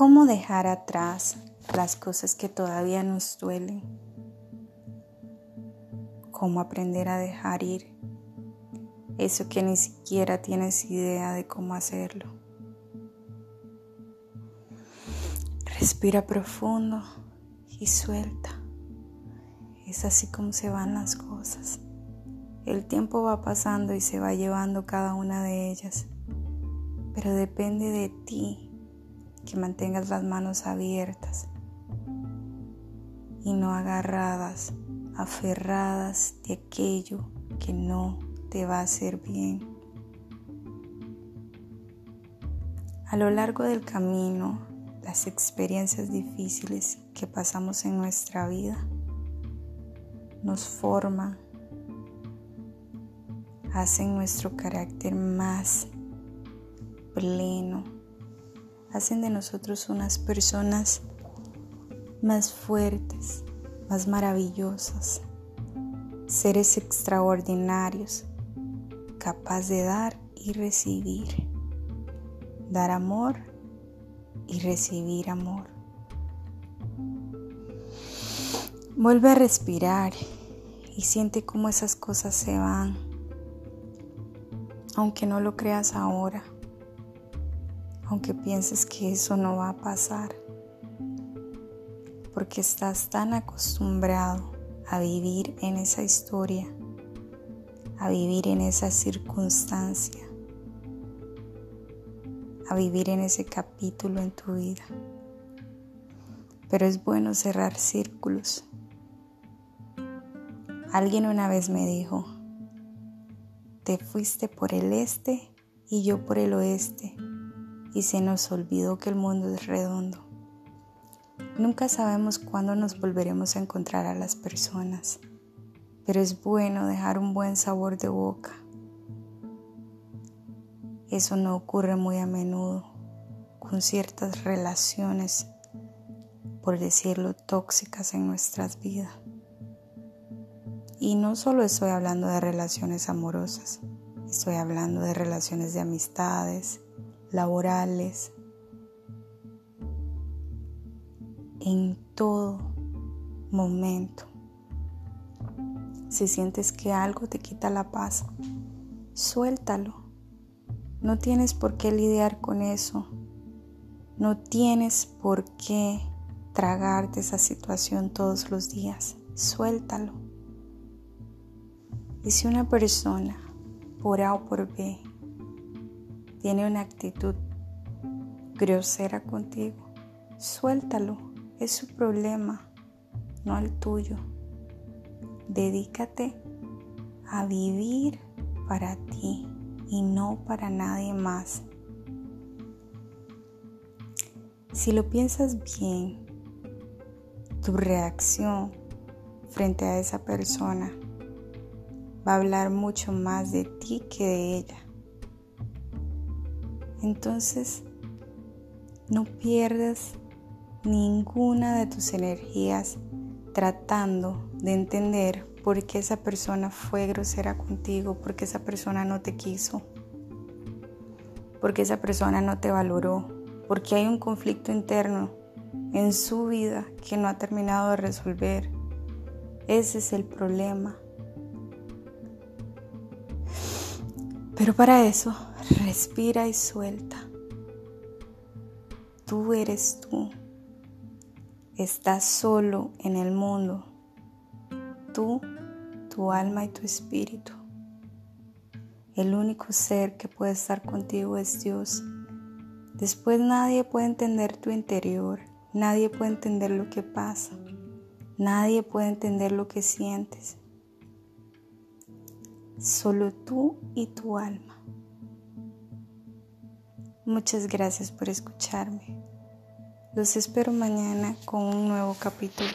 ¿Cómo dejar atrás las cosas que todavía nos duelen? ¿Cómo aprender a dejar ir eso que ni siquiera tienes idea de cómo hacerlo? Respira profundo y suelta. Es así como se van las cosas. El tiempo va pasando y se va llevando cada una de ellas, pero depende de ti que mantengas las manos abiertas y no agarradas, aferradas de aquello que no te va a hacer bien. A lo largo del camino, las experiencias difíciles que pasamos en nuestra vida nos forman, hacen nuestro carácter más pleno hacen de nosotros unas personas más fuertes, más maravillosas, seres extraordinarios, capaz de dar y recibir, dar amor y recibir amor. Vuelve a respirar y siente cómo esas cosas se van, aunque no lo creas ahora aunque pienses que eso no va a pasar, porque estás tan acostumbrado a vivir en esa historia, a vivir en esa circunstancia, a vivir en ese capítulo en tu vida. Pero es bueno cerrar círculos. Alguien una vez me dijo, te fuiste por el este y yo por el oeste y se nos olvidó que el mundo es redondo. Nunca sabemos cuándo nos volveremos a encontrar a las personas, pero es bueno dejar un buen sabor de boca. Eso no ocurre muy a menudo con ciertas relaciones, por decirlo, tóxicas en nuestras vidas. Y no solo estoy hablando de relaciones amorosas, estoy hablando de relaciones de amistades, laborales, en todo momento. Si sientes que algo te quita la paz, suéltalo. No tienes por qué lidiar con eso. No tienes por qué tragarte esa situación todos los días. Suéltalo. Y si una persona, por A o por B, tiene una actitud grosera contigo, suéltalo, es su problema, no el tuyo. Dedícate a vivir para ti y no para nadie más. Si lo piensas bien, tu reacción frente a esa persona va a hablar mucho más de ti que de ella. Entonces, no pierdas ninguna de tus energías tratando de entender por qué esa persona fue grosera contigo, por qué esa persona no te quiso, por qué esa persona no te valoró, porque hay un conflicto interno en su vida que no ha terminado de resolver. Ese es el problema. Pero para eso Respira y suelta. Tú eres tú. Estás solo en el mundo. Tú, tu alma y tu espíritu. El único ser que puede estar contigo es Dios. Después nadie puede entender tu interior. Nadie puede entender lo que pasa. Nadie puede entender lo que sientes. Solo tú y tu alma. Muchas gracias por escucharme. Los espero mañana con un nuevo capítulo.